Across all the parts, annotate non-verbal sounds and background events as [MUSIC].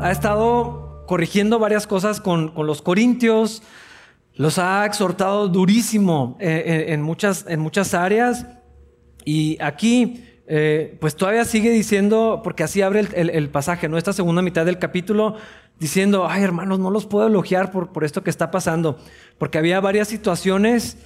Ha estado corrigiendo varias cosas con, los corintios, los ha exhortado durísimo eh, en, muchas, en muchas áreas y aquí eh, pues todavía sigue diciendo, porque así abre el, pasaje, ¿no? Esta segunda mitad del capítulo, diciendo, ay hermanos, no los puedo elogiar por, por esto que está pasando, porque había varias situaciones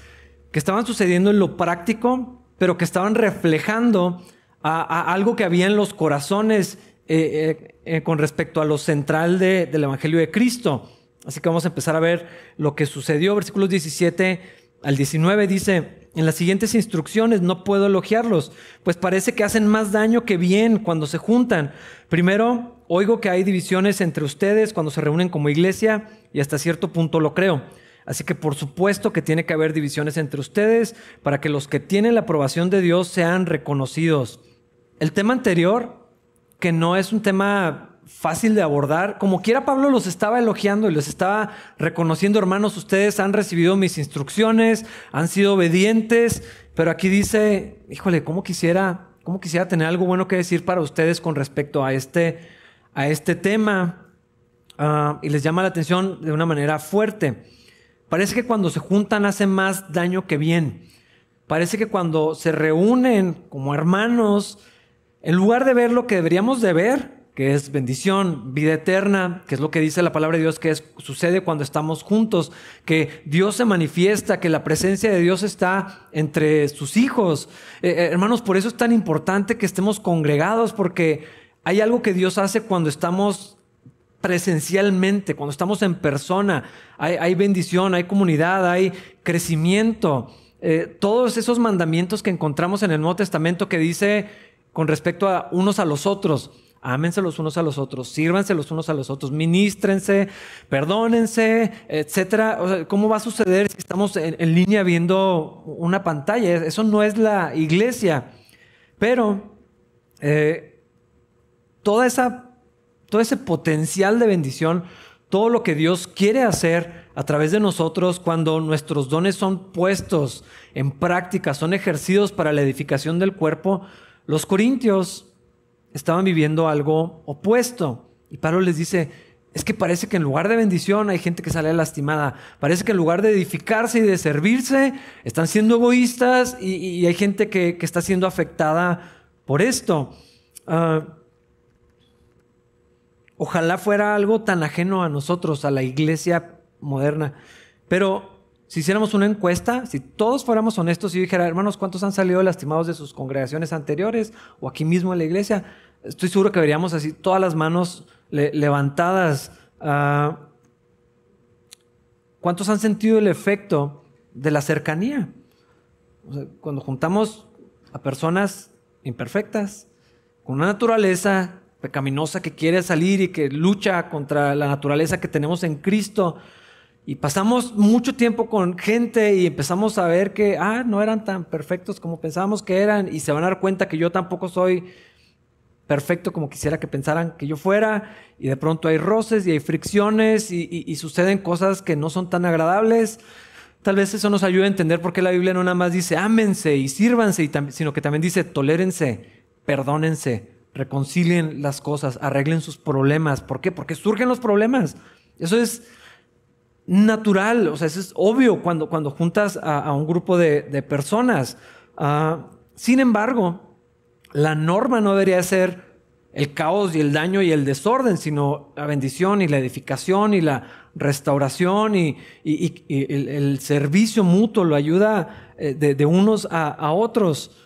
que estaban sucediendo en lo práctico, pero que estaban reflejando a, algo que había en los corazones eh, eh, con respecto a lo central del Evangelio de Cristo. Así que vamos a empezar a ver lo que sucedió. Versículos 17 al 19 dice, en las siguientes instrucciones no puedo elogiarlos, pues parece que hacen más daño que bien cuando se juntan. Primero, oigo que hay divisiones entre ustedes cuando se reúnen como iglesia y hasta cierto punto lo creo. Así que por supuesto que tiene que haber divisiones entre ustedes para que los que tienen la aprobación de Dios sean reconocidos. El tema anterior, que no es un tema fácil de abordar. Como quiera, Pablo los estaba elogiando y los estaba reconociendo, hermanos, ustedes han recibido mis instrucciones, han sido obedientes, pero aquí dice, híjole, ¿cómo quisiera, cómo quisiera tener algo bueno que decir para ustedes con respecto a este, a este tema? Ah, y les llama la atención de una manera fuerte. Parece que cuando se juntan hacen más daño que bien. Parece que cuando se reúnen como hermanos, en lugar de ver lo que deberíamos de ver, que es bendición, vida eterna, que es lo que dice la palabra de Dios, que es, sucede cuando estamos juntos, que Dios se manifiesta, que la presencia de Dios está entre sus hijos. Eh, eh, hermanos, por eso es tan importante que estemos congregados, porque hay algo que Dios hace cuando estamos presencialmente, cuando estamos en persona. Hay, bendición, hay comunidad, hay crecimiento. Eh, todos esos mandamientos que encontramos en el Nuevo Testamento que dice con respecto a unos a los otros, Ámense los unos a los otros, sírvanse los unos a los otros, ministrense, perdónense, etcétera. ¿Cómo va a suceder si estamos en, línea viendo una pantalla? Eso no es la iglesia. Pero eh, toda esa, todo ese potencial de bendición, todo lo que Dios quiere hacer a través de nosotros cuando nuestros dones son puestos en práctica, son ejercidos para la edificación del cuerpo, los corintios estaban viviendo algo opuesto. Y Pablo les dice, es que parece que en lugar de bendición hay gente que sale lastimada. Parece que en lugar de edificarse y de servirse, están siendo egoístas y, hay gente que, está siendo afectada por esto. Ah, ojalá fuera algo tan ajeno a nosotros, a la iglesia moderna. Pero si hiciéramos una encuesta, si todos fuéramos honestos y dijera, hermanos, ¿cuántos han salido lastimados de sus congregaciones anteriores o aquí mismo en la iglesia? Estoy seguro que veríamos así todas las manos levantadas. Ah, ¿Cuántos han sentido el efecto de la cercanía? cuando juntamos a personas imperfectas, con una naturaleza pecaminosa que quiere salir y que lucha contra la naturaleza que tenemos en Cristo, y pasamos mucho tiempo con gente y empezamos a ver que, ah, no eran tan perfectos como pensábamos que eran y se van a dar cuenta que yo tampoco soy perfecto como quisiera que pensaran que yo fuera y de pronto hay roces y hay fricciones y, suceden cosas que no son tan agradables. Tal vez eso nos ayude a entender por qué la Biblia no nada más dice ámense y sírvanse, sino que también dice tolérense, perdónense, reconcilien las cosas, arreglen sus problemas. ¿Por qué? Porque surgen los problemas. Eso es natural, o sea, eso es obvio cuando, cuando juntas a, un grupo de, personas. Ah, sin embargo, la norma no debería ser el caos y el daño y el desorden, sino la bendición y la edificación y la restauración y, el, servicio mutuo, lo ayuda eh, de, unos a otros.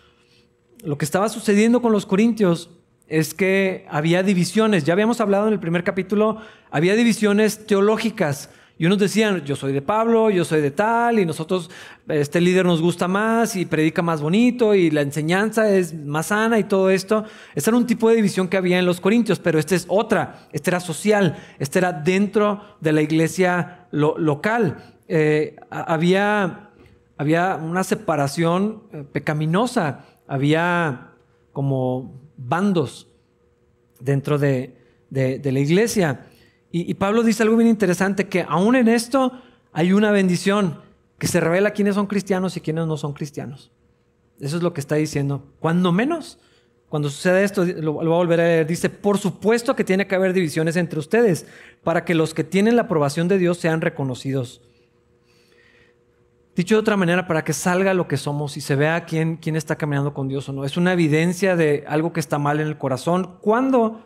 Lo que estaba sucediendo con los corintios es que había divisiones, ya habíamos hablado en el primer capítulo, había divisiones teológicas. Y unos decían, yo soy de Pablo, yo soy de tal, y nosotros, este líder nos gusta más y predica más bonito y la enseñanza es más sana y todo esto. Ese era un tipo de división que había en los Corintios, pero esta es otra, esta era social, esta era dentro de la iglesia local. Eh, había, había una separación eh, pecaminosa, había como bandos dentro de, de la iglesia. Y, Pablo dice algo bien interesante, que aún en esto hay una bendición que se revela quiénes son cristianos y quiénes no son cristianos. Eso es lo que está diciendo. Cuando menos, cuando sucede esto, lo, voy a volver a leer, dice, por supuesto que tiene que haber divisiones entre ustedes, para que los que tienen la aprobación de Dios sean reconocidos. Dicho de otra manera, para que salga lo que somos y se vea quién, quién está caminando con Dios o no. Es una evidencia de algo que está mal en el corazón. Cuando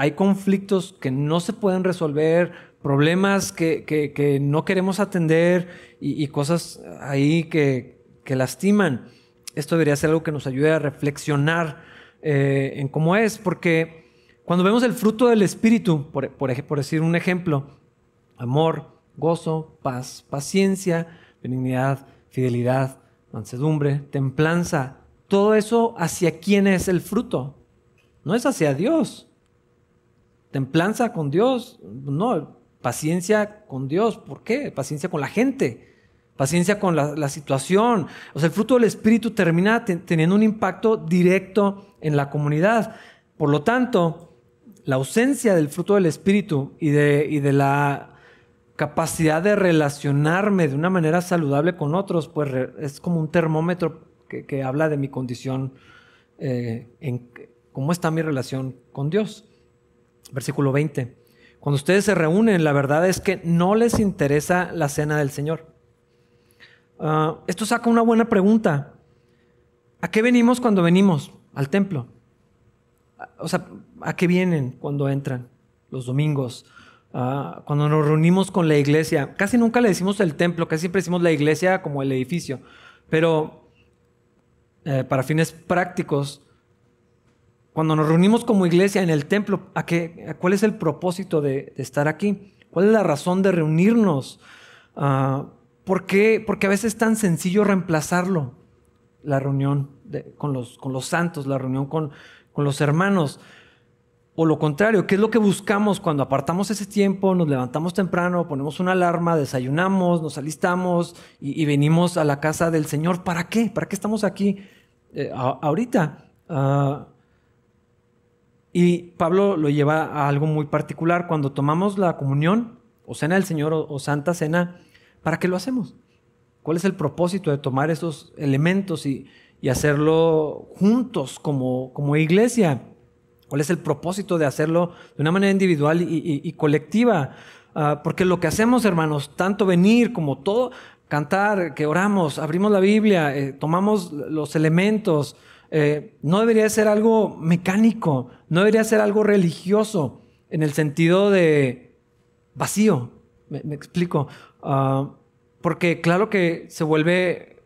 hay conflictos que no se pueden resolver, problemas que, no queremos atender y, cosas ahí que, lastiman. Esto debería ser algo que nos ayude a reflexionar eh, en cómo es, porque cuando vemos el fruto del Espíritu, por, por decir un ejemplo, amor, gozo, paz, paciencia, benignidad, fidelidad, mansedumbre, templanza, todo eso hacia quién es el fruto. No es hacia Dios. Templanza con Dios, no, paciencia con Dios. ¿Por qué? Paciencia con la gente, paciencia con la, situación. O sea, el fruto del Espíritu termina teniendo un impacto directo en la comunidad. Por lo tanto, la ausencia del fruto del Espíritu y de, y de la capacidad de relacionarme de una manera saludable con otros, pues es como un termómetro que, habla de mi condición, eh, en cómo está mi relación con Dios. Versículo 20. Cuando ustedes se reúnen, la verdad es que no les interesa la cena del Señor. Ah, esto saca una buena pregunta. ¿A qué venimos cuando venimos al templo? O sea, ¿a qué vienen cuando entran los domingos? Ah, cuando nos reunimos con la iglesia, casi nunca le decimos el templo, casi siempre decimos la iglesia como el edificio, pero eh, para fines prácticos, cuando nos reunimos como iglesia en el templo, ¿a qué, ¿cuál es el propósito de, estar aquí? ¿Cuál es la razón de reunirnos? Uh, ¿por qué? Porque a veces es tan sencillo reemplazarlo, la reunión con, los, con los santos, la reunión con, con los hermanos. O lo contrario, ¿qué es lo que buscamos cuando apartamos ese tiempo, nos levantamos temprano, ponemos una alarma, desayunamos, nos alistamos y, venimos a la casa del Señor? ¿Para qué? ¿Para qué estamos aquí eh, ahorita? Ah, y Pablo lo lleva a algo muy particular. Cuando tomamos la comunión, o cena del Señor, o, Santa Cena, ¿para qué lo hacemos? ¿Cuál es el propósito de tomar esos elementos y, hacerlo juntos como, como iglesia? ¿Cuál es el propósito de hacerlo de una manera individual y, colectiva? Ah, porque lo que hacemos, hermanos, tanto venir como todo, cantar, que oramos, abrimos la Biblia, eh, tomamos los elementos, eh, no debería ser algo mecánico, no debería ser algo religioso, en el sentido de vacío. Me, explico. Ah, porque claro que se vuelve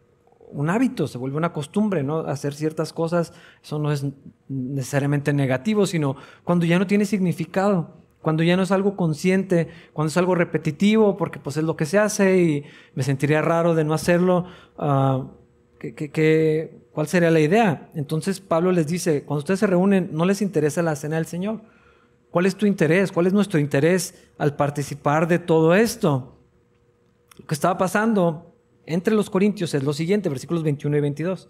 un hábito, se vuelve una costumbre, ¿no? Hacer ciertas cosas, eso no es necesariamente negativo, sino cuando ya no tiene significado, cuando ya no es algo consciente, cuando es algo repetitivo, porque pues es lo que se hace y me sentiría raro de no hacerlo, uh, cuál sería la idea? Entonces Pablo les dice, cuando ustedes se reúnen, no les interesa la cena del Señor. ¿Cuál es tu interés? ¿Cuál es nuestro interés al participar de todo esto? Lo que estaba pasando entre los corintios es lo siguiente, versículos 21 y 22.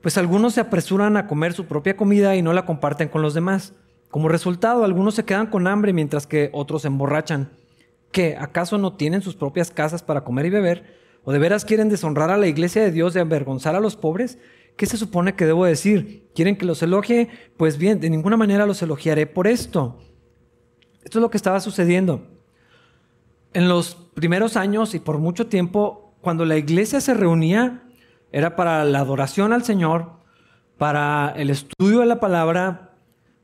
Pues algunos se apresuran a comer su propia comida y no la comparten con los demás. Como resultado, algunos se quedan con hambre mientras que otros se emborrachan. ¿Qué? ¿Acaso no tienen sus propias casas para comer y beber? ¿O de veras quieren deshonrar a la iglesia de Dios y avergonzar a los pobres? ¿Qué se supone que debo decir? ¿Quieren que los elogie? Pues bien, de ninguna manera los elogiaré por esto. Esto es lo que estaba sucediendo. En los primeros años y por mucho tiempo, cuando la iglesia se reunía, era para la adoración al Señor, para el estudio de la palabra,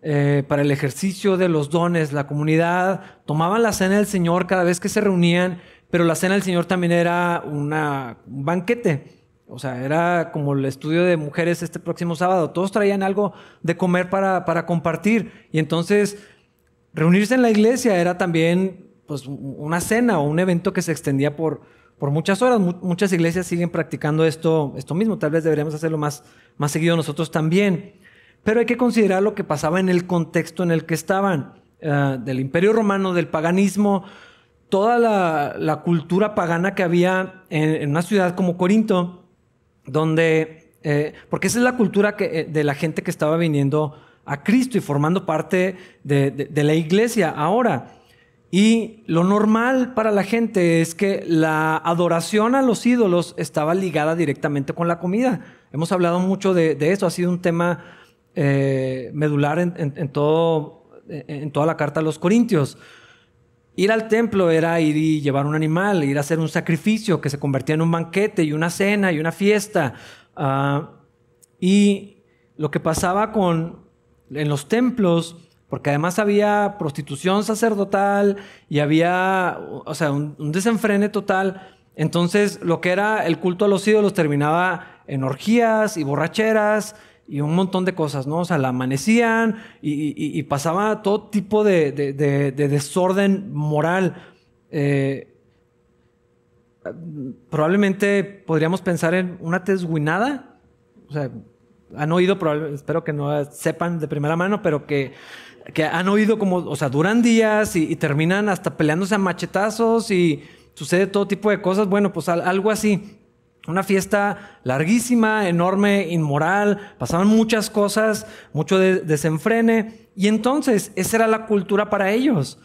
eh, para el ejercicio de los dones. La comunidad tomaban la cena del Señor cada vez que se reunían, pero la cena del Señor también era un banquete. O sea, era como el estudio de mujeres este próximo sábado. Todos traían algo de comer para, para compartir. Y entonces, reunirse en la iglesia era también pues, una cena o un evento que se extendía por, por muchas horas. muchas iglesias siguen practicando esto, esto mismo. Tal vez deberíamos hacerlo más, más seguido nosotros también. Pero hay que considerar lo que pasaba en el contexto en el que estaban. Eh, del imperio romano, del paganismo, toda la, cultura pagana que había en, una ciudad como Corinto, donde, eh, porque esa es la cultura eh, de la gente que estaba viniendo a Cristo y formando parte de la iglesia. Ahora, y lo normal para la gente es que la adoración a los ídolos estaba ligada directamente con la comida. Hemos hablado mucho de, eso, ha sido un tema eh, medular en toda la carta a los Corintios. Ir al templo era ir y llevar un animal, ir a hacer un sacrificio que se convertía en un banquete y una cena y una fiesta. Ah, y lo que pasaba con, en los templos, porque además había prostitución sacerdotal y había, o sea, un desenfrene total, entonces, lo que era el culto a los ídolos terminaba en orgías y borracheras y un montón de cosas, ¿no? O sea, la amanecían y, pasaba todo tipo de, desorden moral. Eh, probablemente podríamos pensar en una tesguinada. O sea, han oído, espero que no sepan de primera mano, pero que, que han oído como, o sea, duran días y terminan hasta peleándose a machetazos y sucede todo tipo de cosas. Bueno, pues algo así. Una fiesta larguísima, enorme, inmoral, pasaban muchas cosas, mucho desenfrene. Y entonces, esa era la cultura para ellos.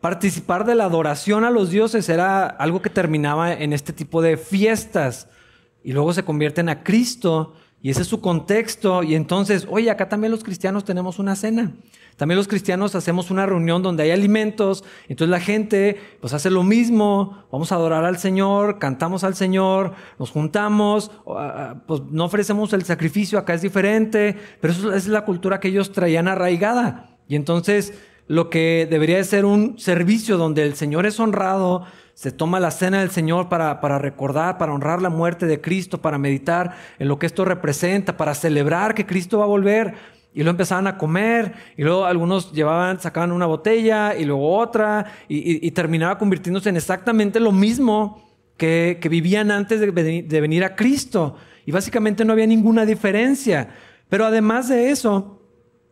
Participar de la adoración a los dioses era algo que terminaba en este tipo de fiestas. Y luego se convierten a Cristo y ese es su contexto. Y entonces, oye, acá también los cristianos tenemos una cena. También los cristianos hacemos una reunión donde hay alimentos. Entonces la gente pues hace lo mismo. Vamos a adorar al Señor, cantamos al Señor, nos juntamos. Pues no ofrecemos el sacrificio, acá es diferente. Pero eso es la cultura que ellos traían arraigada. Y entonces lo que debería de ser un servicio donde el Señor es honrado, se toma la cena del Señor para, para, recordar, para honrar la muerte de Cristo, para meditar en lo que esto representa, para celebrar que Cristo va a volver. Y luego empezaban a comer, y luego algunos llevaban, sacaban una botella, y luego otra, y, terminaba convirtiéndose en exactamente lo mismo que, vivían antes de, de venir a Cristo. Y básicamente no había ninguna diferencia. Pero además de eso,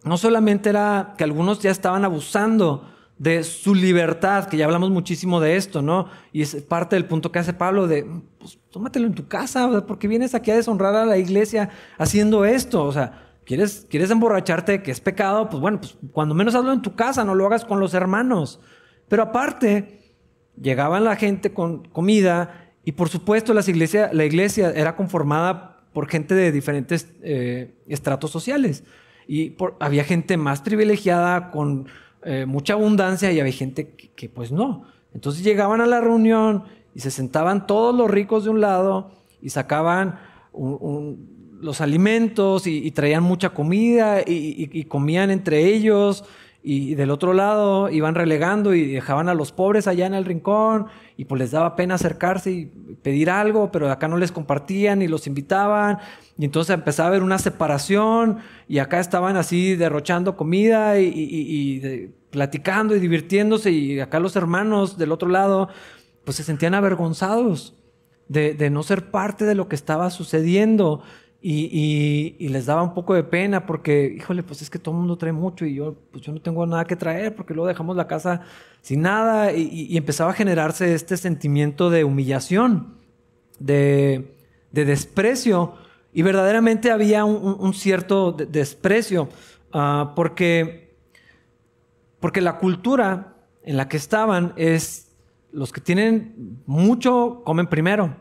no solamente era que algunos ya estaban abusando de su libertad, que ya hablamos muchísimo de esto, ¿no? Y es parte del punto que hace Pablo de, pues tómatelo en tu casa, porque vienes aquí a deshonrar a la iglesia haciendo esto, o sea, ¿quieres, quieres emborracharte, que es pecado? Pues bueno, pues cuando menos hazlo en tu casa, no lo hagas con los hermanos. Pero aparte, llegaban la gente con comida y por supuesto las la iglesia era conformada por gente de diferentes eh, estratos sociales. Y había gente más privilegiada con eh, mucha abundancia y había gente que, pues no. Entonces llegaban a la reunión y se sentaban todos los ricos de un lado y sacaban los alimentos y, traían mucha comida y, comían entre ellos y del otro lado iban relegando y dejaban a los pobres allá en el rincón y pues les daba pena acercarse y pedir algo, pero acá no les compartían y los invitaban. Y entonces empezaba a haber una separación y acá estaban así derrochando comida y, platicando y divirtiéndose y acá los hermanos del otro lado pues se sentían avergonzados de, de no ser parte de lo que estaba sucediendo y, les daba un poco de pena porque, híjole, pues es que todo el mundo trae mucho y yo, pues yo no tengo nada que traer porque luego dejamos la casa sin nada y, empezaba a generarse este sentimiento de humillación, de, desprecio y verdaderamente había un, cierto desprecio ah, porque, porque la cultura en la que estaban es los que tienen mucho comen primero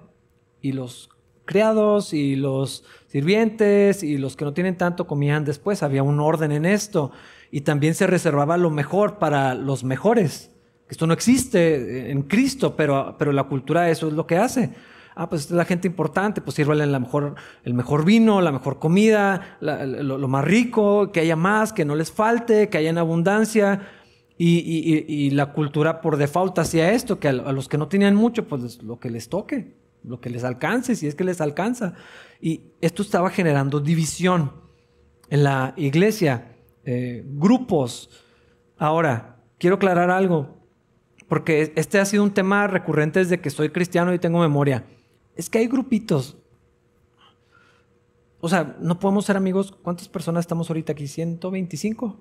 y los criados y los sirvientes y los que no tienen tanto comían después. Había un orden en esto y también se reservaba lo mejor para los mejores. Esto no existe en Cristo, pero, pero la cultura eso es lo que hace. Ah, pues la gente importante, pues sírvale la mejor, el mejor vino, la mejor comida, lo, más rico, que haya más, que no les falte, que haya en abundancia. Y, la cultura por default hacía esto, que a los que no tenían mucho, pues lo que les toque lo que les alcance, si es que les alcanza. Y esto estaba generando división en la iglesia, eh, grupos. Ahora, quiero aclarar algo, porque este ha sido un tema recurrente desde que soy cristiano y tengo memoria. Es que hay grupitos. O sea, no podemos ser amigos. ¿Cuántas personas estamos ahorita aquí? ¿125?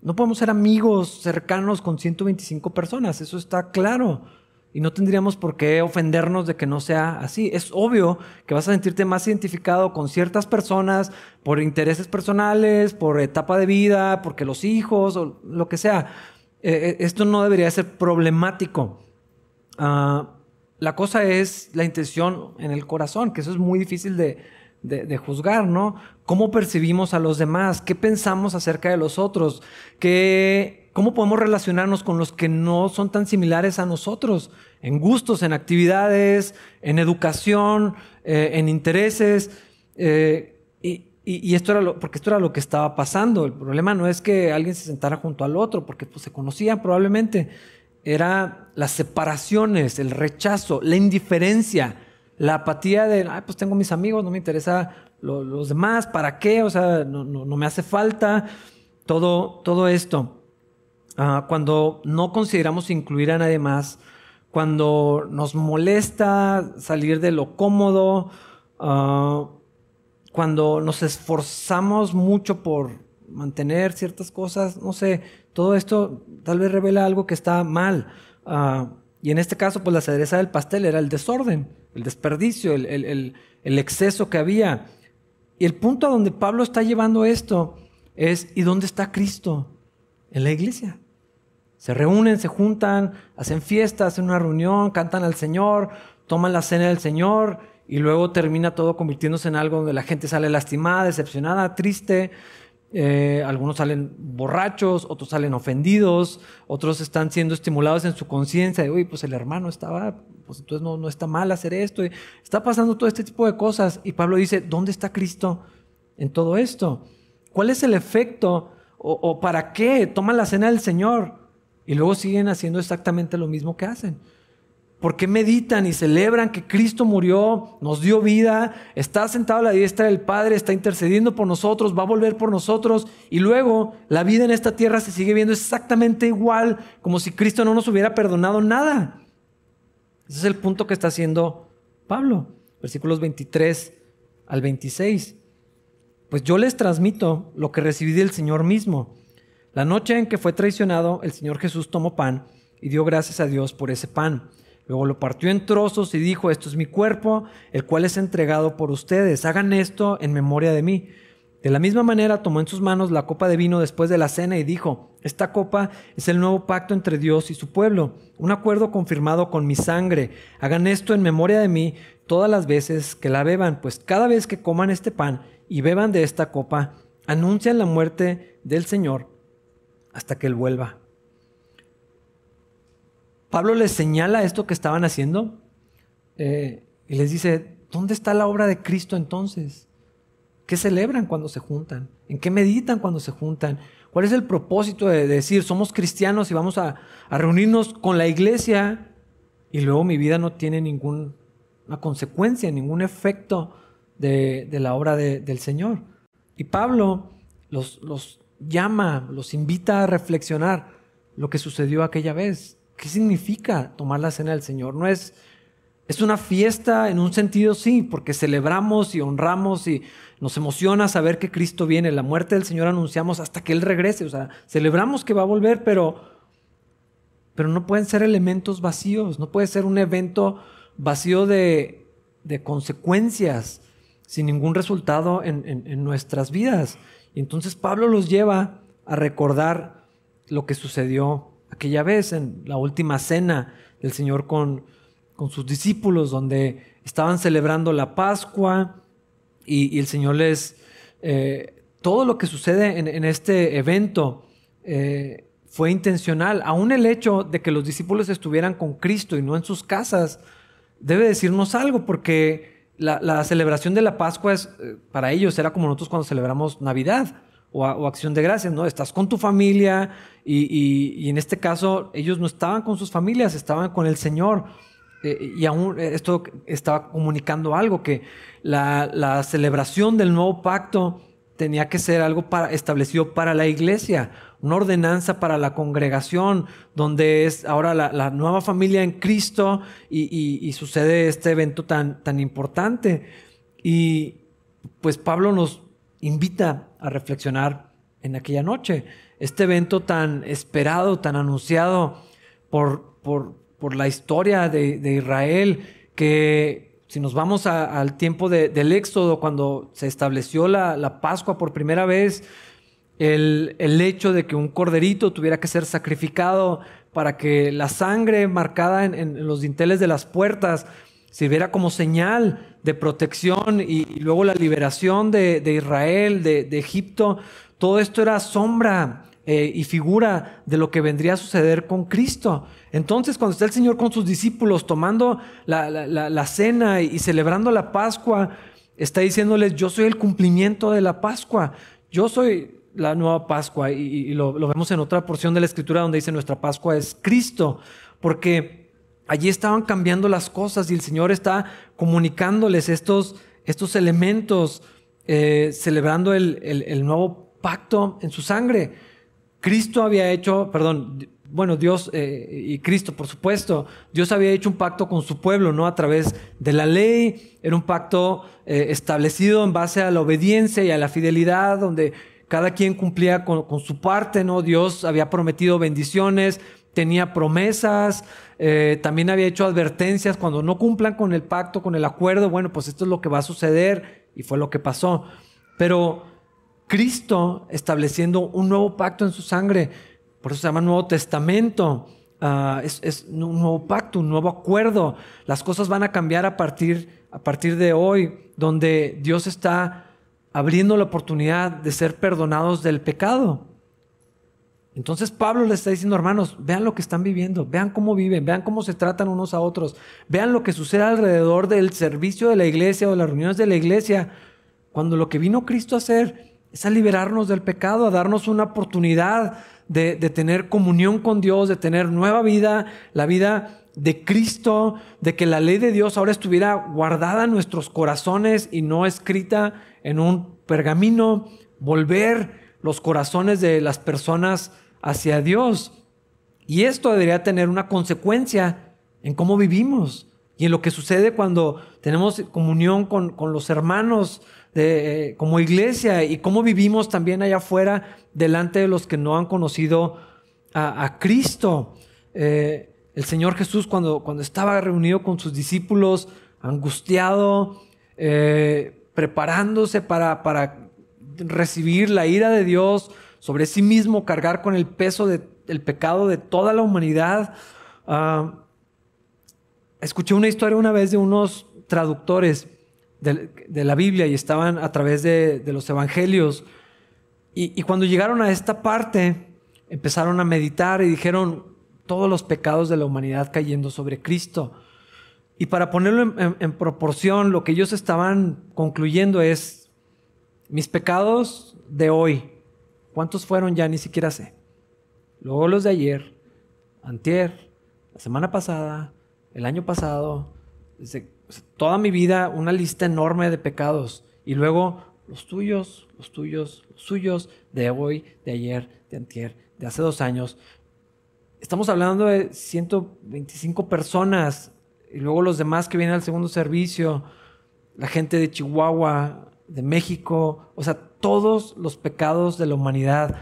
No podemos ser amigos cercanos con 125 personas, eso está claro y no tendríamos por qué ofendernos de que no sea así. Es obvio que vas a sentirte más identificado con ciertas personas por intereses personales, por etapa de vida, porque los hijos o lo que sea. Eh, eh, esto no debería ser problemático. Ah, la cosa es la intención en el corazón, que eso es muy difícil de, de, juzgar, ¿no? ¿Cómo percibimos a los demás? ¿Qué pensamos acerca de los otros? ¿Qué, ¿Cómo podemos relacionarnos con los que no son tan similares a nosotros? En gustos, en actividades, en educación, eh, en intereses. Eh, y, esto era lo, porque esto era lo que estaba pasando. El problema no es que alguien se sentara junto al otro, porque pues, se conocían probablemente. Era las separaciones, el rechazo, la indiferencia, la apatía de, Ay, pues tengo mis amigos, no me interesa los demás, ¿para qué? O sea, no, me hace falta todo, todo esto. Ah, cuando no consideramos incluir a nadie más, cuando nos molesta salir de lo cómodo, uh, cuando nos esforzamos mucho por mantener ciertas cosas, no sé, todo esto tal vez revela algo que está mal. Ah, y en este caso, pues la cereza del pastel era el desorden, el desperdicio, el, exceso que había. Y el punto a donde Pablo está llevando esto es, ¿y dónde está Cristo? En la iglesia. Se reúnen, se juntan, hacen fiestas, hacen una reunión, cantan al Señor, toman la cena del Señor y luego termina todo convirtiéndose en algo donde la gente sale lastimada, decepcionada, triste. Eh, algunos salen borrachos, otros salen ofendidos, otros están siendo estimulados en su conciencia de, uy, pues el hermano estaba, pues entonces no, no está mal hacer esto. está pasando todo este tipo de cosas. Y Pablo dice, ¿dónde está Cristo en todo esto? ¿Cuál es el efecto o, o para qué toman la cena del Señor y luego siguen haciendo exactamente lo mismo que hacen? ¿Por qué meditan y celebran que Cristo murió, nos dio vida, está sentado a la diestra del Padre, está intercediendo por nosotros, va a volver por nosotros y luego la vida en esta tierra se sigue viendo exactamente igual, como si Cristo no nos hubiera perdonado nada? Ese es el punto que está haciendo Pablo, versículos 23 al 26. Pues yo les transmito lo que recibí del Señor mismo. La noche en que fue traicionado, el Señor Jesús tomó pan y dio gracias a Dios por ese pan. Luego lo partió en trozos y dijo, esto es mi cuerpo, el cual es entregado por ustedes. Hagan esto en memoria de mí. De la misma manera tomó en sus manos la copa de vino después de la cena y dijo, esta copa es el nuevo pacto entre Dios y su pueblo, un acuerdo confirmado con mi sangre. Hagan esto en memoria de mí todas las veces que la beban, pues cada vez que coman este pan y beban de esta copa, anuncian la muerte del Señor hasta que Él vuelva. Pablo les señala esto que estaban haciendo eh, y les dice, ¿dónde está la obra de Cristo entonces? ¿Qué celebran cuando se juntan? ¿En qué meditan cuando se juntan? ¿Cuál es el propósito de decir, somos cristianos y vamos a, reunirnos con la iglesia y luego mi vida no tiene ninguna consecuencia, ningún efecto de, la obra del Señor? Y Pablo los, los llama, los invita a reflexionar lo que sucedió aquella vez. ¿Qué significa tomar la cena del Señor? No es, es una fiesta en un sentido, sí, porque celebramos y honramos y nos emociona saber que Cristo viene. La muerte del Señor anunciamos hasta que Él regrese. O sea, celebramos que va a volver, pero, pero no pueden ser elementos vacíos. No puede ser un evento vacío de, de consecuencias, sin ningún resultado en, en nuestras vidas. Y entonces Pablo los lleva a recordar lo que sucedió aquella vez en la última cena del Señor con, con sus discípulos, donde estaban celebrando la Pascua y, el Señor les... Eh, todo lo que sucede en, este evento eh, fue intencional. Aún el hecho de que los discípulos estuvieran con Cristo y no en sus casas debe decirnos algo, porque la, celebración de la Pascua es, eh, para ellos era como nosotros cuando celebramos Navidad o, acción de gracias, ¿no? Estás con tu familia y, en este caso ellos no estaban con sus familias, estaban con el Señor. Eh, y aún esto estaba comunicando algo, que la, celebración del nuevo pacto tenía que ser algo para, establecido para la iglesia, una ordenanza para la congregación, donde es ahora la, nueva familia en Cristo y, sucede este evento tan, tan importante. Y pues Pablo nos invita a reflexionar en aquella noche. Este evento tan esperado, tan anunciado por, por, la historia de, Israel, que si nos vamos al tiempo del Éxodo, cuando se estableció la, Pascua por primera vez, el, hecho de que un corderito tuviera que ser sacrificado para que la sangre marcada en, en los dinteles de las puertas sirviera como señal de protección y, luego la liberación de, Israel, de, Egipto, todo esto era sombra eh, y figura de lo que vendría a suceder con Cristo. Entonces, cuando está el Señor con sus discípulos tomando la, cena y, celebrando la Pascua, está diciéndoles, yo soy el cumplimiento de la Pascua, yo soy la nueva Pascua y, lo, vemos en otra porción de la Escritura donde dice nuestra Pascua es Cristo, porque allí estaban cambiando las cosas y el Señor está comunicándoles estos, estos elementos, eh, celebrando el, el nuevo pacto en su sangre. Cristo había hecho, perdón, bueno, Dios eh, y Cristo, por supuesto, Dios había hecho un pacto con su pueblo, ¿no? A través de la ley, era un pacto eh, establecido en base a la obediencia y a la fidelidad, donde cada quien cumplía con, su parte, ¿no? Dios había prometido bendiciones, tenía promesas, eh, también había hecho advertencias, cuando no cumplan con el pacto, con el acuerdo, bueno, pues esto es lo que va a suceder, y fue lo que pasó. Pero Cristo estableciendo un nuevo pacto en su sangre, por eso se llama Nuevo Testamento. Ah, es, un nuevo pacto, un nuevo acuerdo. Las cosas van a cambiar a partir, a partir de hoy, donde Dios está abriendo la oportunidad de ser perdonados del pecado. Entonces Pablo le está diciendo, hermanos, vean lo que están viviendo, vean cómo viven, vean cómo se tratan unos a otros, vean lo que sucede alrededor del servicio de la iglesia o de las reuniones de la iglesia, cuando lo que vino Cristo a hacer es a liberarnos del pecado, a darnos una oportunidad de, tener comunión con Dios, de tener nueva vida, la vida de Cristo, de que la ley de Dios ahora estuviera guardada en nuestros corazones y no escrita en un pergamino, volver los corazones de las personas hacia Dios. Y esto debería tener una consecuencia en cómo vivimos y en lo que sucede cuando tenemos comunión con, con los hermanos de, eh, como iglesia y cómo vivimos también allá afuera delante de los que no han conocido a, Cristo. Eh, el Señor Jesús cuando, cuando estaba reunido con sus discípulos, angustiado, eh, preparándose para, para, recibir la ira de Dios sobre sí mismo, cargar con el peso del pecado de toda la humanidad. Ah, escuché una historia una vez de unos traductores de, la Biblia y estaban a través de, los evangelios. Y, cuando llegaron a esta parte, empezaron a meditar y dijeron todos los pecados de la humanidad cayendo sobre Cristo. Y para ponerlo en, proporción, lo que ellos estaban concluyendo es, mis pecados de hoy, ¿cuántos fueron ya? Ni siquiera sé. Luego los de ayer, antier, la semana pasada, el año pasado, toda mi vida una lista enorme de pecados y luego los tuyos, los tuyos, los suyos, de hoy, de ayer, de antier, de hace dos años. Estamos hablando de 125 personas y luego los demás que vienen al segundo servicio, la gente de Chihuahua, de México, o sea, todos los pecados de la humanidad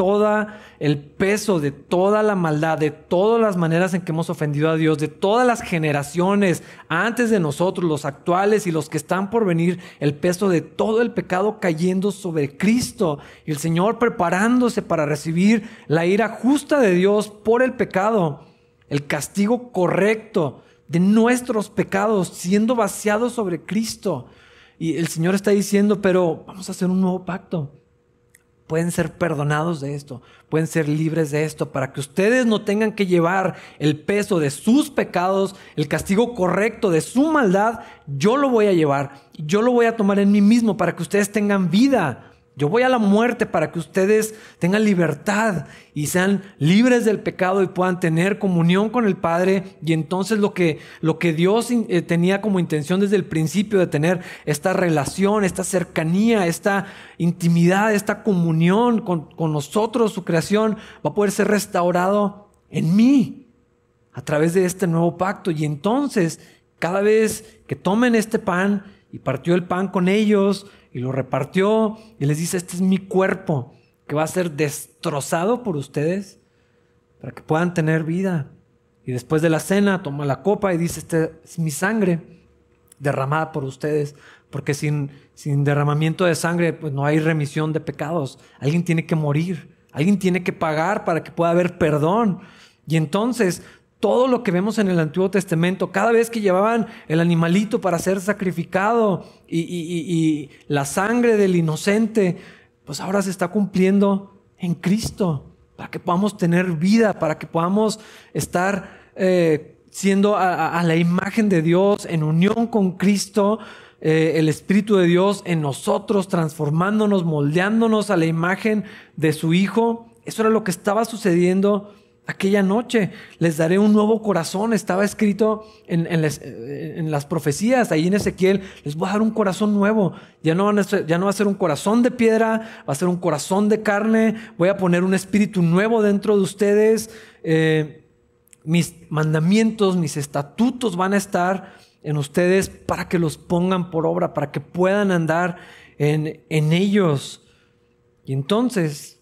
todo el peso de toda la maldad, de todas las maneras en que hemos ofendido a Dios, de todas las generaciones antes de nosotros, los actuales y los que están por venir, el peso de todo el pecado cayendo sobre Cristo y el Señor preparándose para recibir la ira justa de Dios por el pecado, el castigo correcto de nuestros pecados siendo vaciado sobre Cristo. Y el Señor está diciendo, pero vamos a hacer un nuevo pacto. Pueden ser perdonados de esto, pueden ser libres de esto, para que ustedes no tengan que llevar el peso de sus pecados, el castigo correcto de su maldad, yo lo voy a llevar, yo lo voy a tomar en mí mismo para que ustedes tengan vida yo voy a la muerte para que ustedes tengan libertad y sean libres del pecado y puedan tener comunión con el Padre. Y entonces lo que, lo que Dios eh, tenía como intención desde el principio de tener esta relación, esta cercanía, esta intimidad, esta comunión con, con nosotros, su creación, va a poder ser restaurado en mí a través de este nuevo pacto. Y entonces, cada vez que tomen este pan y partió el pan con ellos, y lo repartió y les dice, este es mi cuerpo que va a ser destrozado por ustedes para que puedan tener vida. Y después de la cena toma la copa y dice, este es mi sangre derramada por ustedes, porque sin, sin derramamiento de sangre pues no hay remisión de pecados. Alguien tiene que morir, alguien tiene que pagar para que pueda haber perdón. Y entonces todo lo que vemos en el Antiguo Testamento, cada vez que llevaban el animalito para ser sacrificado y, la sangre del inocente, pues ahora se está cumpliendo en Cristo, para que podamos tener vida, para que podamos estar eh, siendo a, la imagen de Dios, en unión con Cristo, eh, el Espíritu de Dios en nosotros, transformándonos, moldeándonos a la imagen de su Hijo. Eso era lo que estaba sucediendo aquella noche. Les daré un nuevo corazón. Estaba escrito en, las profecías, ahí en Ezequiel, les voy a dar un corazón nuevo. Ya no, ya no va a ser un corazón de piedra, va a ser un corazón de carne. Voy a poner un espíritu nuevo dentro de ustedes. Eh, mis mandamientos, mis estatutos van a estar en ustedes para que los pongan por obra, para que puedan andar en, en ellos. Y entonces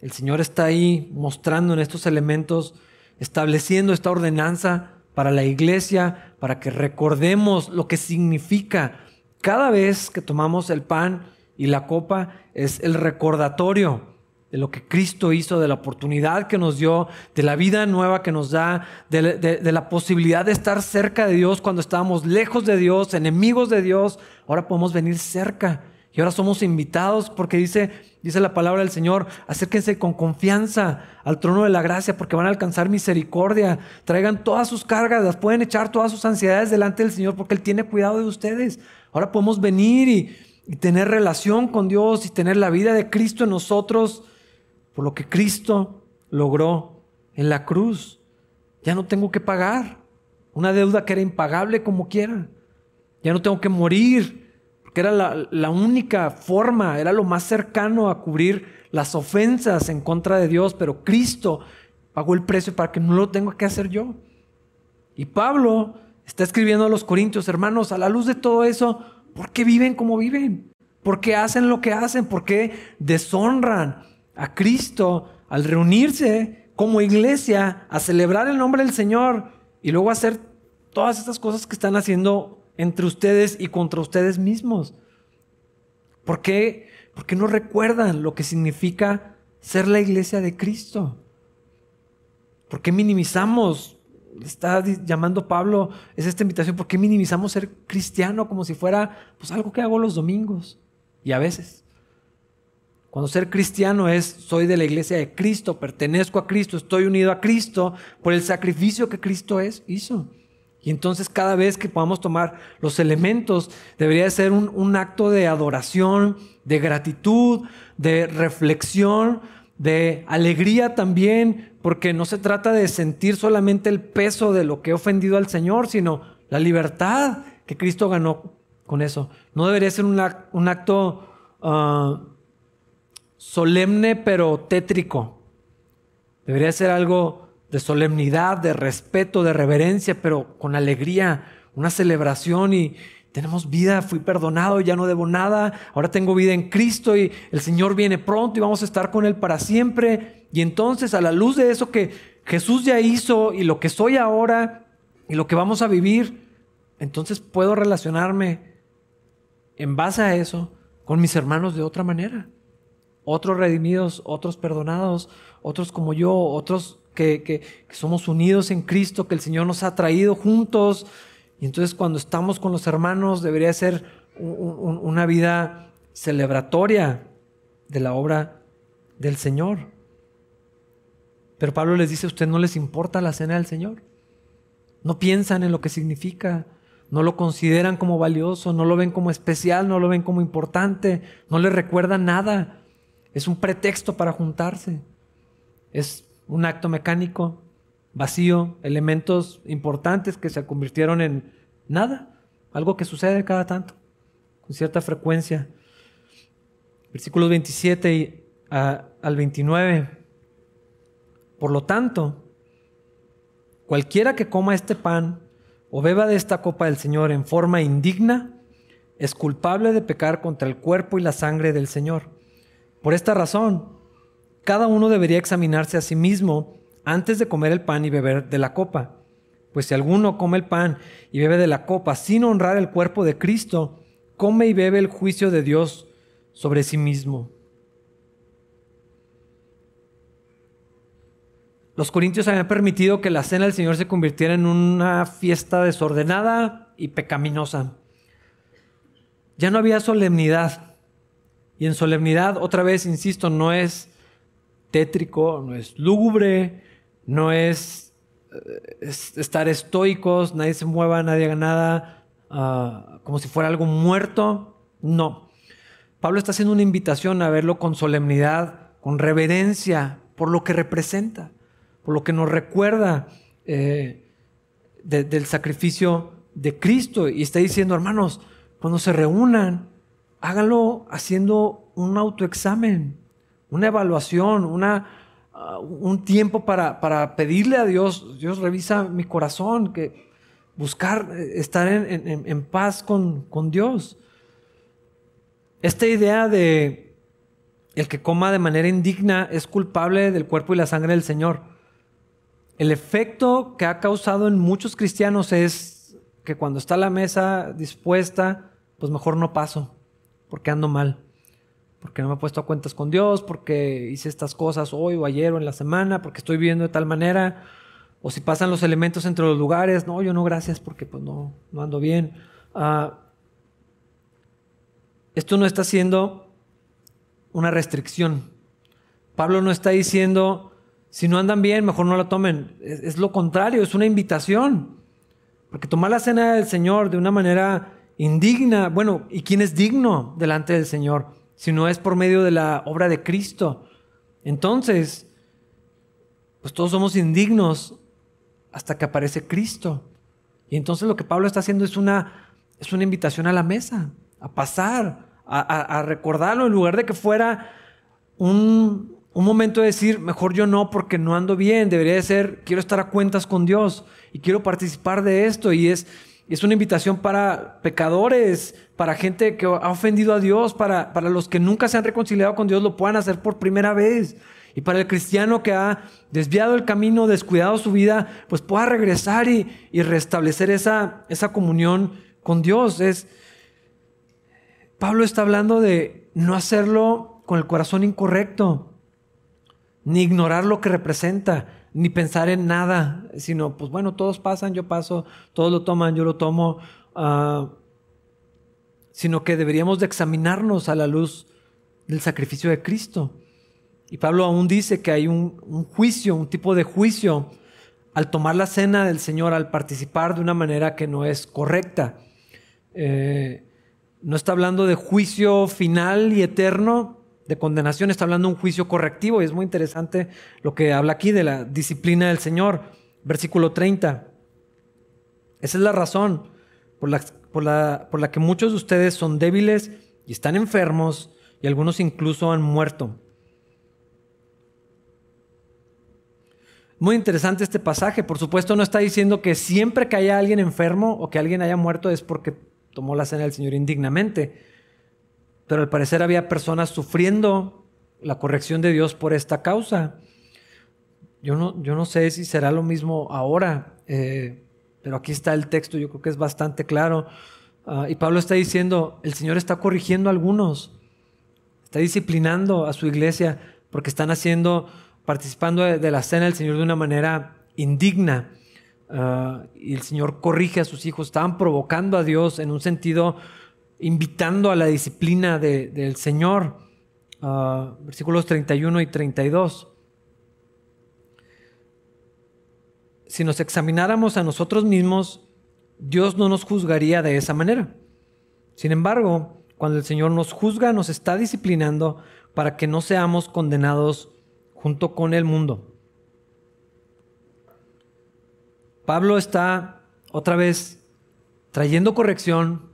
el Señor está ahí mostrando en estos elementos, estableciendo esta ordenanza para la iglesia, para que recordemos lo que significa. Cada vez que tomamos el pan y la copa es el recordatorio de lo que Cristo hizo, de la oportunidad que nos dio, de la vida nueva que nos da, de, la posibilidad de estar cerca de Dios cuando estábamos lejos de Dios, enemigos de Dios. Ahora podemos venir cerca y ahora somos invitados porque dice, dice la palabra del Señor, acérquense con confianza al trono de la gracia porque van a alcanzar misericordia. Traigan todas sus cargas, las pueden echar todas sus ansiedades delante del Señor porque Él tiene cuidado de ustedes. Ahora podemos venir y, y tener relación con Dios y tener la vida de Cristo en nosotros por lo que Cristo logró en la cruz. Ya no tengo que pagar una deuda que era impagable como quiera. Ya no tengo que morir que era la, única forma, era lo más cercano a cubrir las ofensas en contra de Dios, pero Cristo pagó el precio para que no lo tenga que hacer yo. Y Pablo está escribiendo a los Corintios, hermanos, a la luz de todo eso, ¿por qué viven como viven? ¿Por qué hacen lo que hacen? ¿Por qué deshonran a Cristo al reunirse como iglesia a celebrar el nombre del Señor y luego hacer todas estas cosas que están haciendo entre ustedes y contra ustedes mismos? ¿Por qué? Porque no recuerdan lo que significa ser la iglesia de Cristo. ¿Por qué minimizamos? Está llamando Pablo, es esta invitación, ¿por qué minimizamos ser cristiano como si fuera pues algo que hago los domingos? Y a veces. Cuando ser cristiano es, soy de la iglesia de Cristo, pertenezco a Cristo, estoy unido a Cristo por el sacrificio que Cristo es, hizo. Y entonces cada vez que podamos tomar los elementos, debería ser un, acto de adoración, de gratitud, de reflexión, de alegría también, porque no se trata de sentir solamente el peso de lo que he ofendido al Señor, sino la libertad que Cristo ganó con eso. No debería ser un, acto ah, solemne pero tétrico. Debería ser algo de solemnidad, de respeto, de reverencia, pero con alegría, una celebración y tenemos vida, fui perdonado, ya no debo nada, ahora tengo vida en Cristo y el Señor viene pronto y vamos a estar con Él para siempre. Y entonces a la luz de eso que Jesús ya hizo y lo que soy ahora y lo que vamos a vivir, entonces puedo relacionarme en base a eso con mis hermanos de otra manera. Otros redimidos, otros perdonados, otros como yo, otros que, somos unidos en Cristo, que el Señor nos ha traído juntos. Y entonces cuando estamos con los hermanos debería ser una vida celebratoria de la obra del Señor. Pero Pablo les dice, a ustedes no les importa la cena del Señor. No piensan en lo que significa, no lo consideran como valioso, no lo ven como especial, no lo ven como importante, no les recuerdan nada. Es un pretexto para juntarse. Es un acto mecánico, vacío, elementos importantes que se convirtieron en nada, algo que sucede cada tanto, con cierta frecuencia. Versículos 27 al 29. Por lo tanto, cualquiera que coma este pan o beba de esta copa del Señor en forma indigna, es culpable de pecar contra el cuerpo y la sangre del Señor. Por esta razón, cada uno debería examinarse a sí mismo antes de comer el pan y beber de la copa. Pues si alguno come el pan y bebe de la copa sin honrar el cuerpo de Cristo, come y bebe el juicio de Dios sobre sí mismo. los corintios habían permitido que la cena del Señor se convirtiera en una fiesta desordenada y pecaminosa. Ya no había solemnidad. Y en solemnidad, otra vez, insisto, no es tétrico, no es lúgubre, no es, eh, estar estoicos, nadie se mueva, nadie haga nada, ah, como si fuera algo muerto. No. Pablo está haciendo una invitación a verlo con solemnidad, con reverencia, por lo que representa por lo que nos recuerda eh, del sacrificio de Cristo. Y está diciendo, hermanos, cuando se reúnan, háganlo haciendo un autoexamen, una evaluación, una, uh, un tiempo para, para, pedirle a Dios, Dios revisa mi corazón, que buscar eh, estar en, en paz con, con Dios. Esta idea de el que coma de manera indigna es culpable del cuerpo y la sangre del Señor el efecto que ha causado en muchos cristianos es que cuando está la mesa dispuesta, pues mejor no paso, porque ando mal, porque no me he puesto a cuentas con Dios, porque hice estas cosas hoy o ayer o en la semana, porque estoy viviendo de tal manera, o si pasan los elementos entre los lugares, no, yo no, gracias, porque pues no, no ando bien. Ah, esto no está siendo una restricción. Pablo no está diciendo, si no andan bien, mejor no lo tomen. Es, lo contrario, es una invitación. Porque tomar la cena del Señor de una manera indigna, bueno, ¿y quién es digno delante del Señor? Si no es por medio de la obra de Cristo. Entonces, pues todos somos indignos hasta que aparece Cristo. Y entonces lo que Pablo está haciendo es una, es una invitación a la mesa, a pasar, a recordarlo en lugar de que fuera un, un momento de decir, mejor yo no porque no ando bien, debería de ser, quiero estar a cuentas con Dios y quiero participar de esto y es, es una invitación para pecadores, para gente que ha ofendido a Dios, para, para los que nunca se han reconciliado con Dios lo puedan hacer por primera vez. Y para el cristiano que ha desviado el camino, descuidado su vida, pues pueda regresar y, y restablecer esa, esa comunión con Dios. Es, Pablo está hablando de no hacerlo con el corazón incorrecto ni ignorar lo que representa, ni pensar en nada, sino, pues bueno, todos pasan, yo paso, todos lo toman, yo lo tomo, ah, sino que deberíamos de examinarnos a la luz del sacrificio de Cristo. Y Pablo aún dice que hay un, juicio, un tipo de juicio al tomar la cena del Señor, al participar de una manera que no es correcta. Eh, no está hablando de juicio final y eterno, de condenación, está hablando de un juicio correctivo y es muy interesante lo que habla aquí de la disciplina del Señor. Versículo 30. Esa es la razón por la, por la, que muchos de ustedes son débiles y están enfermos y algunos incluso han muerto. Muy interesante este pasaje. Por supuesto no está diciendo que siempre que haya alguien enfermo o que alguien haya muerto es porque tomó la cena del Señor indignamente pero al parecer había personas sufriendo la corrección de Dios por esta causa. Yo no, yo no sé si será lo mismo ahora, eh, pero aquí está el texto, yo creo que es bastante claro. Ah, y Pablo está diciendo, el Señor está corrigiendo a algunos, está disciplinando a su iglesia porque están haciendo, participando de, la cena del Señor de una manera indigna. Ah, y el Señor corrige a sus hijos, estaban provocando a Dios en un sentido invitando a la disciplina del Señor. Ah, versículos 31 y 32. Si nos examináramos a nosotros mismos, Dios no nos juzgaría de esa manera. Sin embargo, cuando el Señor nos juzga, nos está disciplinando para que no seamos condenados junto con el mundo. Pablo está otra vez trayendo corrección,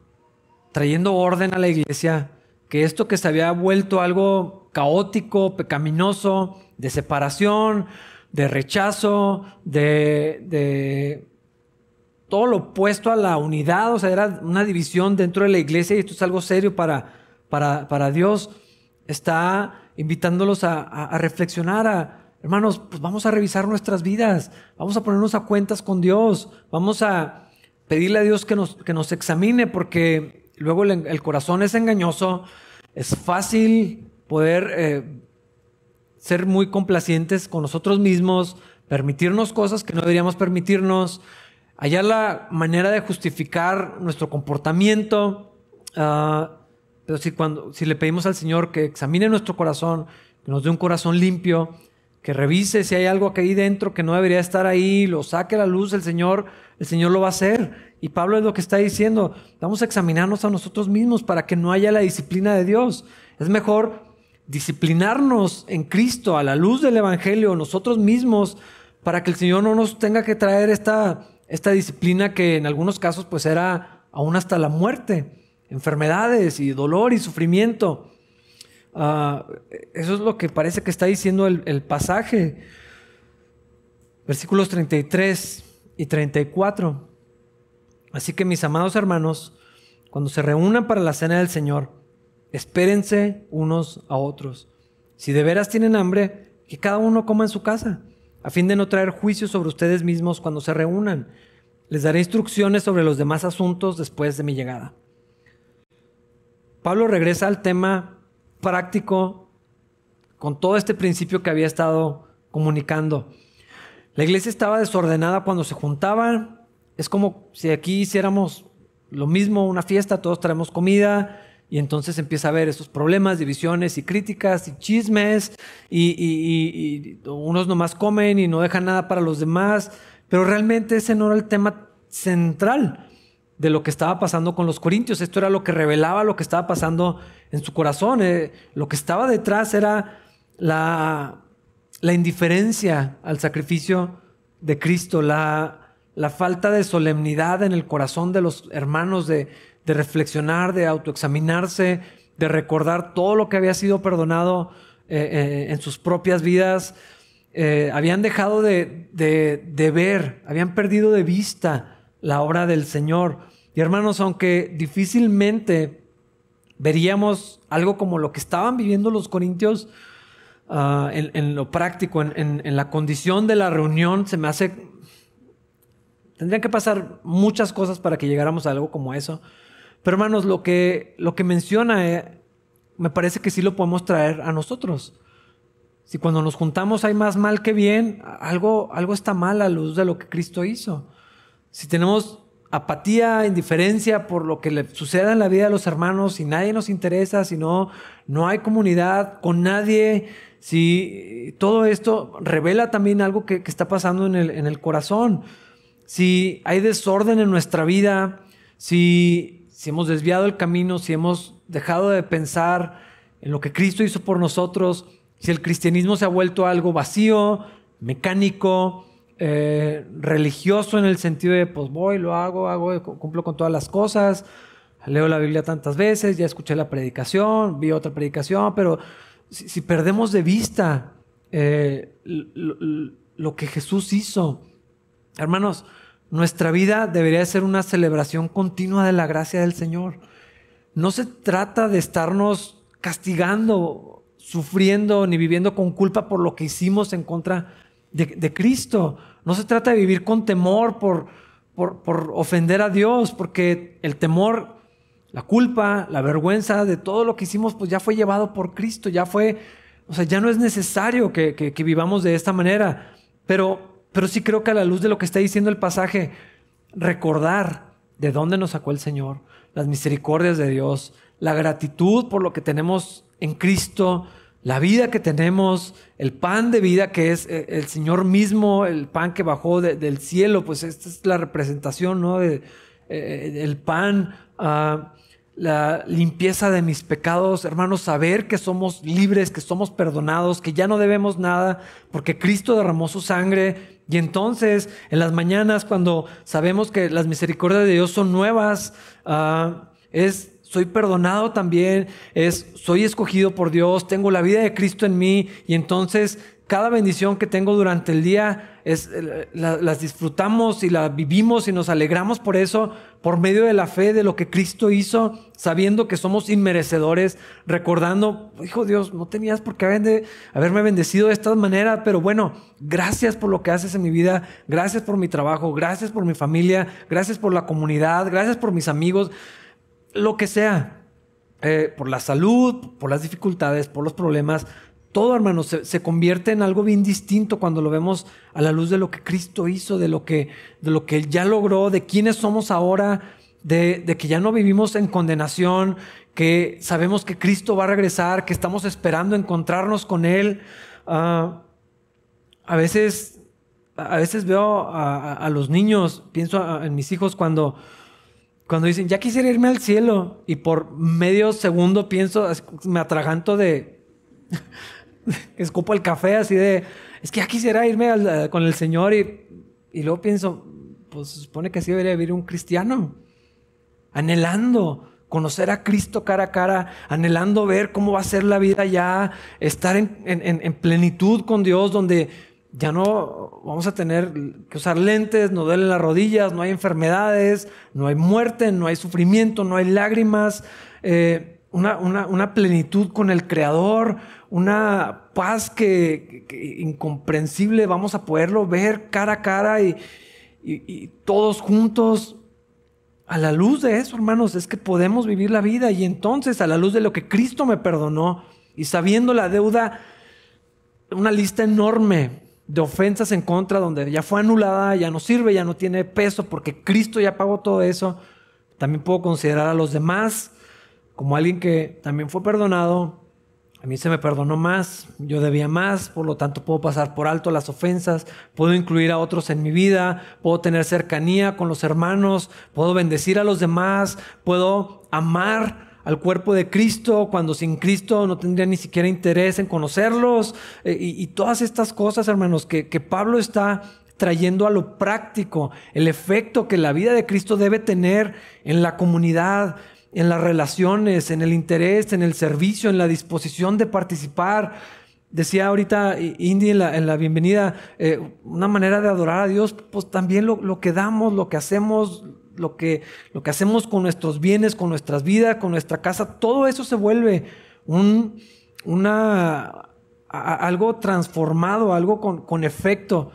trayendo orden a la iglesia, que esto que se había vuelto algo caótico, pecaminoso, de separación, de rechazo, de, todo lo opuesto a la unidad, o sea, era una división dentro de la iglesia y esto es algo serio para, para, para Dios, está invitándolos a, a, reflexionar, a, hermanos, pues vamos a revisar nuestras vidas, vamos a ponernos a cuentas con Dios, vamos a pedirle a Dios que nos, que nos examine porque Luego el, corazón es engañoso, es fácil poder eh, ser muy complacientes con nosotros mismos, permitirnos cosas que no deberíamos permitirnos, hallar la manera de justificar nuestro comportamiento. Ah, pero si, cuando, si le pedimos al Señor que examine nuestro corazón, que nos dé un corazón limpio, que revise si hay algo que ahí dentro que no debería estar ahí, lo saque a la luz el Señor, el Señor lo va a hacer. Y Pablo es lo que está diciendo, vamos a examinarnos a nosotros mismos para que no haya la disciplina de Dios. Es mejor disciplinarnos en Cristo a la luz del Evangelio nosotros mismos para que el Señor no nos tenga que traer esta, esta disciplina que en algunos casos pues era aún hasta la muerte, enfermedades y dolor y sufrimiento. Ah, eso es lo que parece que está diciendo el, el pasaje. Versículos 33 y 34. Así que mis amados hermanos, cuando se reúnan para la cena del Señor, espérense unos a otros. Si de veras tienen hambre, que cada uno coma en su casa, a fin de no traer juicio sobre ustedes mismos cuando se reúnan. Les daré instrucciones sobre los demás asuntos después de mi llegada. Pablo regresa al tema práctico con todo este principio que había estado comunicando. La iglesia estaba desordenada cuando se juntaban. Es como si aquí hiciéramos lo mismo, una fiesta, todos traemos comida y entonces empieza a haber esos problemas, divisiones y críticas y chismes y, y unos nomás comen y no dejan nada para los demás. Pero realmente ese no era el tema central de lo que estaba pasando con los corintios. Esto era lo que revelaba lo que estaba pasando en su corazón. Eh, lo que estaba detrás era la, la indiferencia al sacrificio de Cristo, la, la, falta de solemnidad en el corazón de los hermanos, de, reflexionar, de autoexaminarse, de recordar todo lo que había sido perdonado eh, eh, en sus propias vidas. habían dejado de, ver, habían perdido de vista la obra del Señor. Y hermanos, aunque difícilmente veríamos algo como lo que estaban viviendo los corintios ah, en, lo práctico, en, la condición de la reunión, se me hace... Tendrían que pasar muchas cosas para que llegáramos a algo como eso. Pero hermanos, lo que, lo que menciona eh, me parece que sí lo podemos traer a nosotros. Si cuando nos juntamos hay más mal que bien, algo, algo está mal a luz de lo que Cristo hizo si tenemos apatía, indiferencia por lo que le suceda en la vida de los hermanos, si nadie nos interesa, si no, no hay comunidad con nadie, si todo esto revela también algo que, está pasando en el, en el, corazón, si hay desorden en nuestra vida, si, si hemos desviado el camino, si hemos dejado de pensar en lo que Cristo hizo por nosotros, si el cristianismo se ha vuelto algo vacío, mecánico, eh, religioso en el sentido de, pues voy, lo hago, hago, cumplo con todas las cosas, leo la Biblia tantas veces, ya escuché la predicación, vi otra predicación, pero si, perdemos de vista eh, lo, que Jesús hizo, hermanos, nuestra vida debería ser una celebración continua de la gracia del Señor. No se trata de estarnos castigando, sufriendo, ni viviendo con culpa por lo que hicimos en contra de Cristo. No se trata de vivir con temor por, por, ofender a Dios, porque el temor, la culpa, la vergüenza de todo lo que hicimos, pues ya fue llevado por Cristo, ya fue, o sea, ya no es necesario que, vivamos de esta manera. Pero, pero sí creo que a la luz de lo que está diciendo el pasaje, recordar de dónde nos sacó el Señor, las misericordias de Dios, la gratitud por lo que tenemos en Cristo, la vida que tenemos, el pan de vida que es eh, el Señor mismo, el pan que bajó del cielo, pues esta es la representación, ¿no? De, eh, el pan, ah, la limpieza de mis pecados, hermanos, saber que somos libres, que somos perdonados, que ya no debemos nada, porque Cristo derramó su sangre. Y entonces, en las mañanas, cuando sabemos que las misericordias de Dios son nuevas, ah, es soy perdonado también, es soy escogido por Dios, tengo la vida de Cristo en mí y entonces cada bendición que tengo durante el día es, eh, las disfrutamos y las vivimos y nos alegramos por eso, por medio de la fe de lo que Cristo hizo, sabiendo que somos inmerecedores, recordando, hijo Dios, no tenías por qué haberme bendecido de esta manera, pero bueno, gracias por lo que haces en mi vida, gracias por mi trabajo, gracias por mi familia, gracias por la comunidad, gracias por mis amigos lo que sea, eh, por la salud, por las dificultades, por los problemas, todo, hermanos, se, convierte en algo bien distinto cuando lo vemos a la luz de lo que Cristo hizo, de lo que, de lo que Él ya logró, de quiénes somos ahora, de, que ya no vivimos en condenación, que sabemos que Cristo va a regresar, que estamos esperando encontrarnos con Él. Ah, a veces, a veces veo a, los niños, pienso en mis hijos cuando, cuando dicen, ya quisiera irme al cielo, y por medio segundo pienso, me atraganto de [LAUGHS] escupo el café así de, es que ya quisiera irme con el Señor y, y luego pienso, pues se supone que así debería vivir un cristiano, anhelando conocer a Cristo cara a cara, anhelando ver cómo va a ser la vida ya, estar en, en, plenitud con Dios, donde ya no vamos a tener que usar lentes, no duelen las rodillas, no hay enfermedades, no hay muerte, no hay sufrimiento, no hay lágrimas, eh, una, una, plenitud con el Creador, una paz que, incomprensible, vamos a poderlo ver cara a cara y, todos juntos. A la luz de eso, hermanos, es que podemos vivir la vida y entonces a la luz de lo que Cristo me perdonó y sabiendo la deuda, una lista enorme de ofensas en contra donde ya fue anulada, ya no sirve, ya no tiene peso porque Cristo ya pagó todo eso, también puedo considerar a los demás como alguien que también fue perdonado, a mí se me perdonó más, yo debía más, por lo tanto puedo pasar por alto las ofensas, puedo incluir a otros en mi vida, puedo tener cercanía con los hermanos, puedo bendecir a los demás, puedo amar al cuerpo de Cristo cuando sin Cristo no tendría ni siquiera interés en conocerlos eh, y, todas estas cosas, hermanos, que, que Pablo está trayendo a lo práctico, el efecto que la vida de Cristo debe tener en la comunidad, en las relaciones, en el interés, en el servicio, en la disposición de participar. Decía ahorita Indy en la, bienvenida, eh, una manera de adorar a Dios, pues también lo, que damos, lo que hacemos, lo que, lo que hacemos con nuestros bienes, con nuestras vidas, con nuestra casa, todo eso se vuelve un, una, algo transformado, algo con, con efecto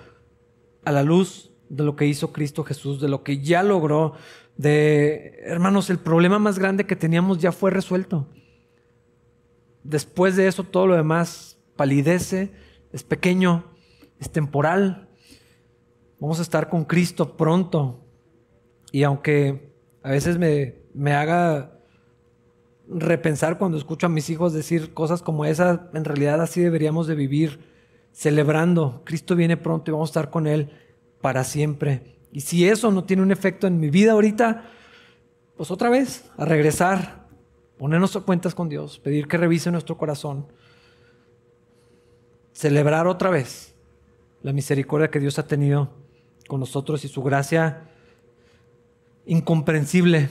a la luz de lo que hizo Cristo Jesús, de lo que ya logró, de, hermanos, el problema más grande que teníamos ya fue resuelto. Después de eso todo lo demás palidece, es pequeño, es temporal. Vamos a estar con Cristo pronto. Y aunque a veces me, me haga repensar cuando escucho a mis hijos decir cosas como esas, en realidad así deberíamos de vivir, celebrando. Cristo viene pronto y vamos a estar con Él para siempre. Y si eso no tiene un efecto en mi vida ahorita, pues otra vez, a regresar, ponernos a cuentas con Dios, pedir que revise nuestro corazón, celebrar otra vez la misericordia que Dios ha tenido con nosotros y su gracia incomprensible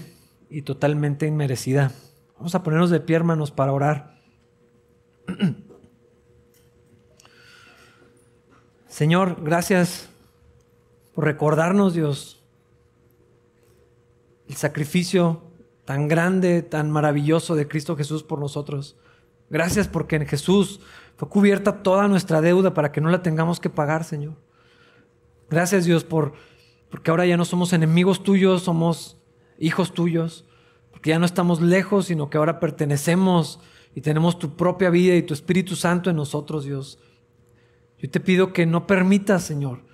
y totalmente inmerecida. Vamos a ponernos de pie, hermanos, para orar. [CLEARS THROAT] Señor, gracias por recordarnos, Dios, el sacrificio tan grande, tan maravilloso de Cristo Jesús por nosotros. Gracias porque en Jesús fue cubierta toda nuestra deuda para que no la tengamos que pagar, Señor. Gracias, Dios, por porque ahora ya no somos enemigos tuyos, somos hijos tuyos, porque ya no estamos lejos, sino que ahora pertenecemos y tenemos tu propia vida y tu Espíritu Santo en nosotros, Dios. Yo te pido que no permitas, Señor,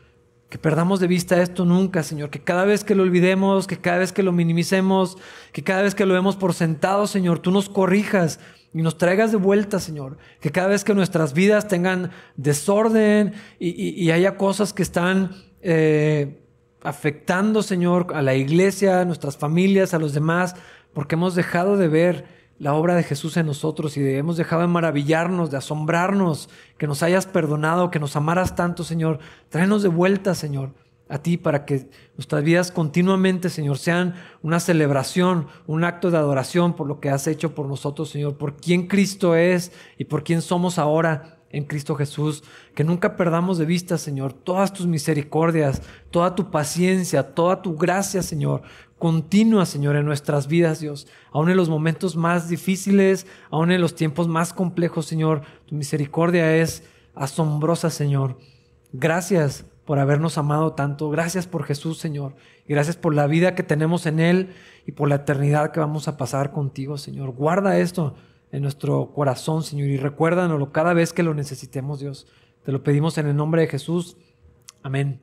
que perdamos de vista esto nunca, Señor. Que cada vez que lo olvidemos, que cada vez que lo minimicemos, que cada vez que lo vemos por sentado, Señor, tú nos corrijas y nos traigas de vuelta, Señor. Que cada vez que nuestras vidas tengan desorden y, haya cosas que están eh, afectando, Señor, a la iglesia, a nuestras familias, a los demás, porque hemos dejado de ver la obra de Jesús en nosotros y hemos dejado de maravillarnos, de asombrarnos, que nos hayas perdonado, que nos amaras tanto, Señor. Tráenos de vuelta, Señor, a ti para que nuestras vidas continuamente, Señor, sean una celebración, un acto de adoración por lo que has hecho por nosotros, Señor, por quién Cristo es y por quién somos ahora en Cristo Jesús. Que nunca perdamos de vista, Señor, todas tus misericordias, toda tu paciencia, toda tu gracia, Señor, continua, Señor, en nuestras vidas, Dios. Aún en los momentos más difíciles, aún en los tiempos más complejos, Señor, tu misericordia es asombrosa, Señor. Gracias por habernos amado tanto. Gracias por Jesús, Señor. Y gracias por la vida que tenemos en Él y por la eternidad que vamos a pasar contigo, Señor. Guarda esto en nuestro corazón, Señor, y recuérdanoslo cada vez que lo necesitemos, Dios. Te lo pedimos en el nombre de Jesús. Amén.